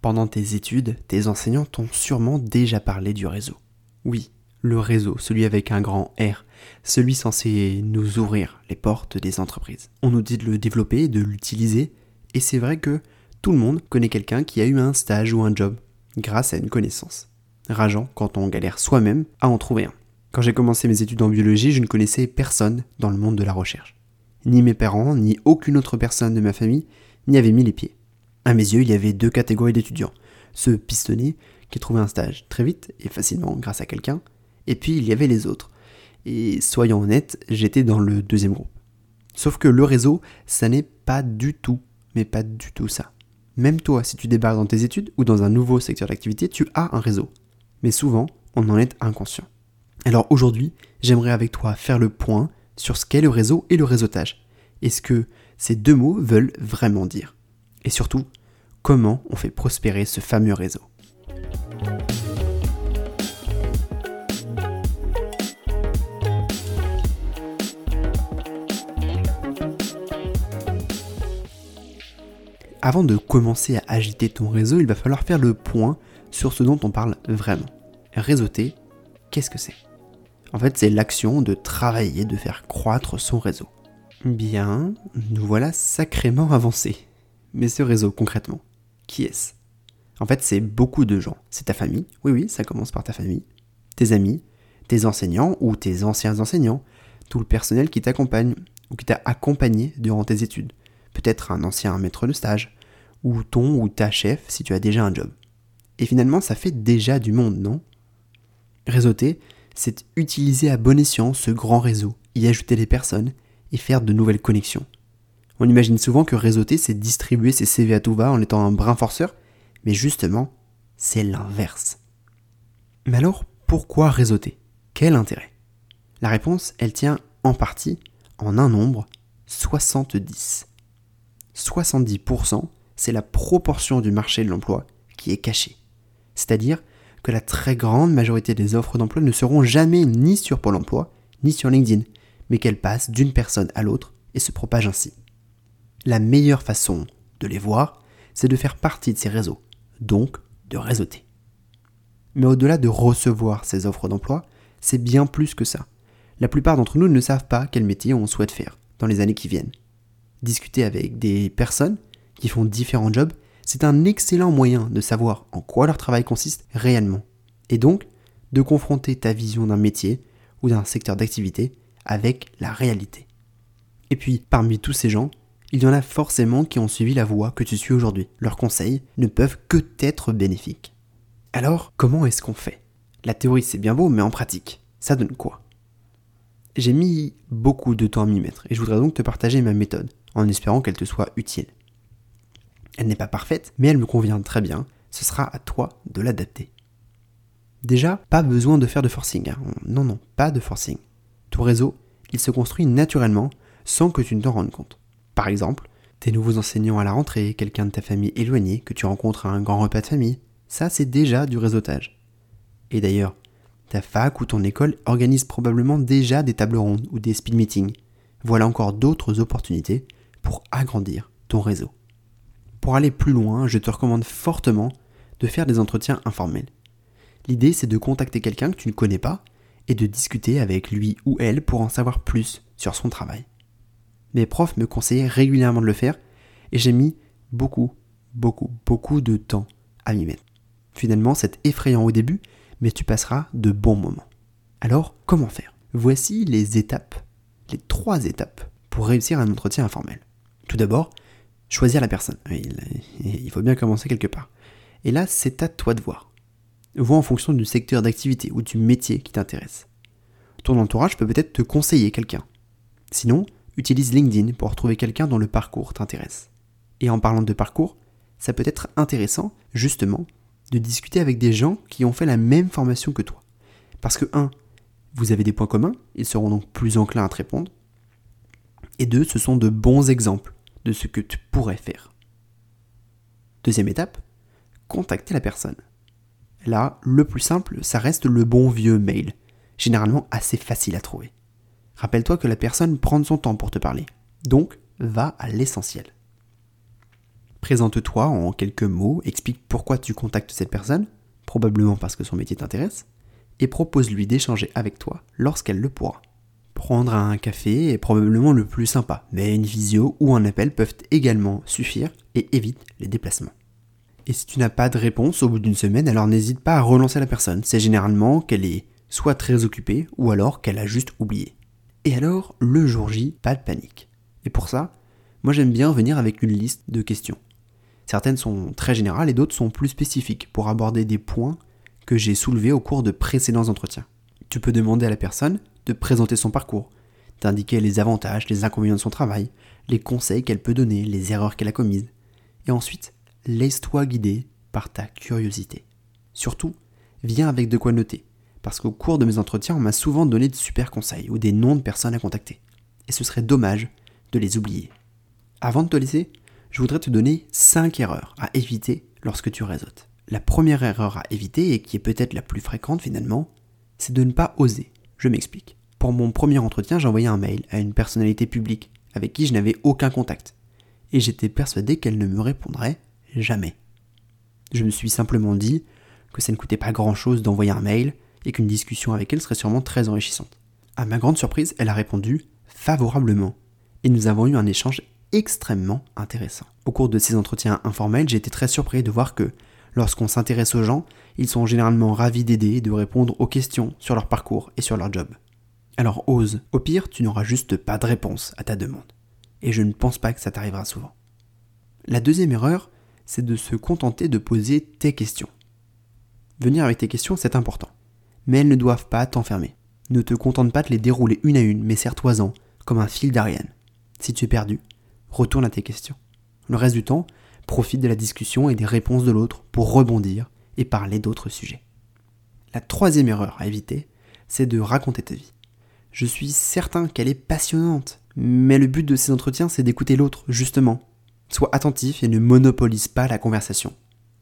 Pendant tes études, tes enseignants t'ont sûrement déjà parlé du réseau. Oui, le réseau, celui avec un grand R, celui censé nous ouvrir les portes des entreprises. On nous dit de le développer, de l'utiliser, et c'est vrai que tout le monde connaît quelqu'un qui a eu un stage ou un job grâce à une connaissance. Rageant quand on galère soi-même à en trouver un. Quand j'ai commencé mes études en biologie, je ne connaissais personne dans le monde de la recherche. Ni mes parents, ni aucune autre personne de ma famille n'y avait mis les pieds. À mes yeux, il y avait deux catégories d'étudiants. Ceux pistonnés, qui trouvaient un stage très vite et facilement grâce à quelqu'un, et puis il y avait les autres. Et soyons honnêtes, j'étais dans le deuxième groupe. Sauf que le réseau, ça n'est pas du tout, mais pas du tout ça. Même toi, si tu débarques dans tes études ou dans un nouveau secteur d'activité, tu as un réseau. Mais souvent, on en est inconscient. Alors aujourd'hui, j'aimerais avec toi faire le point sur ce qu'est le réseau et le réseautage. Et ce que ces deux mots veulent vraiment dire? Et surtout, comment on fait prospérer ce fameux réseau. Avant de commencer à agiter ton réseau, il va falloir faire le point sur ce dont on parle vraiment. Réseauter, qu'est-ce que c'est? En fait, c'est l'action de travailler, de faire croître son réseau. Bien, nous voilà sacrément avancés. Mais ce réseau, concrètement, qui est-ce? En fait, c'est beaucoup de gens. C'est ta famille, oui oui, ça commence par ta famille, tes amis, tes enseignants ou tes anciens enseignants, tout le personnel qui t'accompagne ou qui t'a accompagné durant tes études. Peut-être un ancien maître de stage, ou ton ou ta chef si tu as déjà un job. Et finalement, ça fait déjà du monde, non? Réseauter, c'est utiliser à bon escient ce grand réseau, y ajouter des personnes et faire de nouvelles connexions. On imagine souvent que réseauter, c'est distribuer ses CV à tout va en étant un brin forceur, mais justement, c'est l'inverse. Mais alors, pourquoi réseauter Quel intérêt? La réponse, elle tient en partie en un nombre, 70. 70%, c'est la proportion du marché de l'emploi qui est cachée. C'est-à-dire que la très grande majorité des offres d'emploi ne seront jamais ni sur Pôle emploi, ni sur LinkedIn, mais qu'elles passent d'une personne à l'autre et se propagent ainsi. La meilleure façon de les voir, c'est de faire partie de ces réseaux, donc de réseauter. Mais au-delà de recevoir ces offres d'emploi, c'est bien plus que ça. La plupart d'entre nous ne savent pas quel métier on souhaite faire dans les années qui viennent. Discuter avec des personnes qui font différents jobs, c'est un excellent moyen de savoir en quoi leur travail consiste réellement. Et donc, de confronter ta vision d'un métier ou d'un secteur d'activité avec la réalité. Et puis, parmi tous ces gens, il y en a forcément qui ont suivi la voie que tu suis aujourd'hui. Leurs conseils ne peuvent que être bénéfiques. Alors, comment est-ce qu'on fait? La théorie c'est bien beau, mais en pratique, ça donne quoi? J'ai mis beaucoup de temps à m'y mettre, et je voudrais donc te partager ma méthode, en espérant qu'elle te soit utile. Elle n'est pas parfaite, mais elle me convient très bien, ce sera à toi de l'adapter. Déjà, pas besoin de faire de forcing. Hein. Non, non, pas de forcing. Ton réseau, il se construit naturellement sans que tu ne t'en rendes compte. Par exemple, tes nouveaux enseignants à la rentrée, quelqu'un de ta famille éloigné que tu rencontres à un grand repas de famille, ça c'est déjà du réseautage. Et d'ailleurs, ta fac ou ton école organise probablement déjà des tables rondes ou des speed meetings. Voilà encore d'autres opportunités pour agrandir ton réseau. Pour aller plus loin, je te recommande fortement de faire des entretiens informels. L'idée c'est de contacter quelqu'un que tu ne connais pas et de discuter avec lui ou elle pour en savoir plus sur son travail. Mes profs me conseillaient régulièrement de le faire et j'ai mis beaucoup, beaucoup, beaucoup de temps à m'y mettre. Finalement, c'est effrayant au début, mais tu passeras de bons moments. Alors, comment faire? Voici les étapes, les trois étapes pour réussir un entretien informel. Tout d'abord, choisir la personne. Il faut bien commencer quelque part. Et là, c'est à toi de voir vois en fonction du secteur d'activité ou du métier qui t'intéresse. Ton entourage peut peut-être te conseiller quelqu'un. Sinon, utilise LinkedIn pour trouver quelqu'un dont le parcours t'intéresse. Et en parlant de parcours, ça peut être intéressant, justement, de discuter avec des gens qui ont fait la même formation que toi. Parce que 1. Vous avez des points communs, ils seront donc plus enclins à te répondre. Et 2. Ce sont de bons exemples de ce que tu pourrais faire. Deuxième étape, contacter la personne. Là, le plus simple, ça reste le bon vieux mail, généralement assez facile à trouver. Rappelle-toi que la personne prend son temps pour te parler, donc va à l'essentiel. Présente-toi en quelques mots, explique pourquoi tu contactes cette personne, probablement parce que son métier t'intéresse, et propose-lui d'échanger avec toi lorsqu'elle le pourra. Prendre un café est probablement le plus sympa, mais une visio ou un appel peuvent également suffire et évite les déplacements. Et si tu n'as pas de réponse au bout d'une semaine, alors n'hésite pas à relancer la personne. C'est généralement qu'elle est soit très occupée ou alors qu'elle a juste oublié. Et alors, le jour J, pas de panique. Et pour ça, moi j'aime bien venir avec une liste de questions. Certaines sont très générales et d'autres sont plus spécifiques pour aborder des points que j'ai soulevés au cours de précédents entretiens. Tu peux demander à la personne de présenter son parcours, d'indiquer les avantages, les inconvénients de son travail, les conseils qu'elle peut donner, les erreurs qu'elle a commises. Et ensuite, laisse-toi guider par ta curiosité. Surtout, viens avec de quoi noter, parce qu'au cours de mes entretiens, on m'a souvent donné de super conseils ou des noms de personnes à contacter. Et ce serait dommage de les oublier. Avant de te laisser, je voudrais te donner 5 erreurs à éviter lorsque tu réseautes. La première erreur à éviter, et qui est peut-être la plus fréquente finalement, c'est de ne pas oser. Je m'explique. Pour mon premier entretien, j'ai un mail à une personnalité publique avec qui je n'avais aucun contact. Et j'étais persuadé qu'elle ne me répondrait jamais. Je me suis simplement dit que ça ne coûtait pas grand-chose d'envoyer un mail et qu'une discussion avec elle serait sûrement très enrichissante. À ma grande surprise, elle a répondu favorablement et nous avons eu un échange extrêmement intéressant. Au cours de ces entretiens informels, j'ai été très surpris de voir que lorsqu'on s'intéresse aux gens, ils sont généralement ravis d'aider et de répondre aux questions sur leur parcours et sur leur job. Alors ose, au pire, tu n'auras juste pas de réponse à ta demande. Et je ne pense pas que ça t'arrivera souvent. La deuxième erreur, c'est de se contenter de poser tes questions. Venir avec tes questions, c'est important. Mais elles ne doivent pas t'enfermer. Ne te contente pas de les dérouler une à une, mais serre-toi-en, comme un fil d'Ariane. Si tu es perdu, retourne à tes questions. Le reste du temps, profite de la discussion et des réponses de l'autre pour rebondir et parler d'autres sujets. La troisième erreur à éviter, c'est de raconter ta vie. Je suis certain qu'elle est passionnante, mais le but de ces entretiens, c'est d'écouter l'autre, justement, Sois attentif et ne monopolise pas la conversation.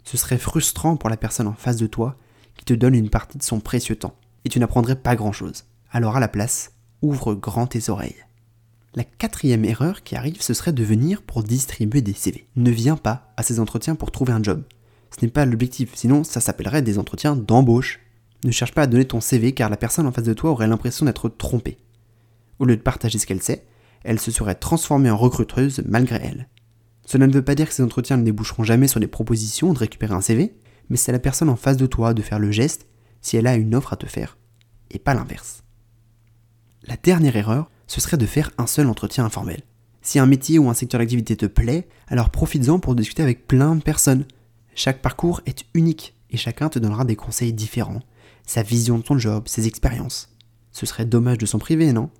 Ce serait frustrant pour la personne en face de toi qui te donne une partie de son précieux temps, et tu n'apprendrais pas grand-chose. Alors à la place, ouvre grand tes oreilles. La quatrième erreur qui arrive, ce serait de venir pour distribuer des CV. Ne viens pas à ces entretiens pour trouver un job. Ce n'est pas l'objectif, sinon ça s'appellerait des entretiens d'embauche. Ne cherche pas à donner ton CV car la personne en face de toi aurait l'impression d'être trompée. Au lieu de partager ce qu'elle sait, elle se serait transformée en recruteuse malgré elle. Cela ne veut pas dire que ces entretiens ne déboucheront jamais sur des propositions de récupérer un CV, mais c'est la personne en face de toi de faire le geste si elle a une offre à te faire, et pas l'inverse. La dernière erreur, ce serait de faire un seul entretien informel. Si un métier ou un secteur d'activité te plaît, alors profites-en pour discuter avec plein de personnes. Chaque parcours est unique et chacun te donnera des conseils différents, sa vision de ton job, ses expériences. Ce serait dommage de s'en priver, non?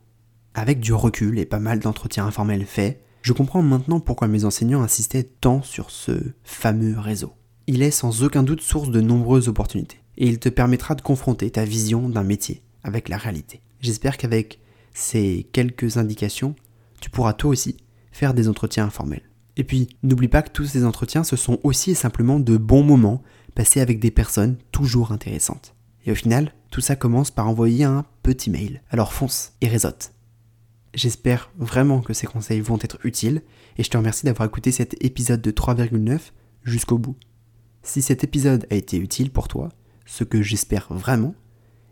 Avec du recul et pas mal d'entretiens informels faits, je comprends maintenant pourquoi mes enseignants insistaient tant sur ce fameux réseau. Il est sans aucun doute source de nombreuses opportunités, et il te permettra de confronter ta vision d'un métier avec la réalité. J'espère qu'avec ces quelques indications, tu pourras toi aussi faire des entretiens informels. Et puis, n'oublie pas que tous ces entretiens, ce sont aussi et simplement de bons moments passés avec des personnes toujours intéressantes. Et au final, tout ça commence par envoyer un petit mail. Alors fonce et réseaute. J'espère vraiment que ces conseils vont être utiles et je te remercie d'avoir écouté cet épisode de 3,9 jusqu'au bout. Si cet épisode a été utile pour toi, ce que j'espère vraiment,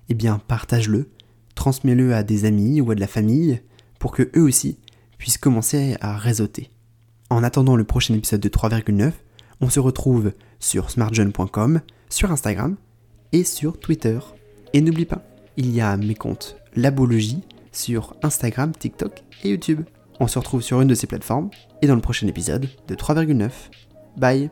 eh bien partage-le, transmets-le à des amis ou à de la famille pour que eux aussi puissent commencer à réseauter. En attendant le prochain épisode de 3,9, on se retrouve sur smartjeune.com, sur Instagram et sur Twitter. Et n'oublie pas, il y a mes comptes Labologie sur Instagram, TikTok et YouTube. On se retrouve sur une de ces plateformes et dans le prochain épisode de 3,9. Bye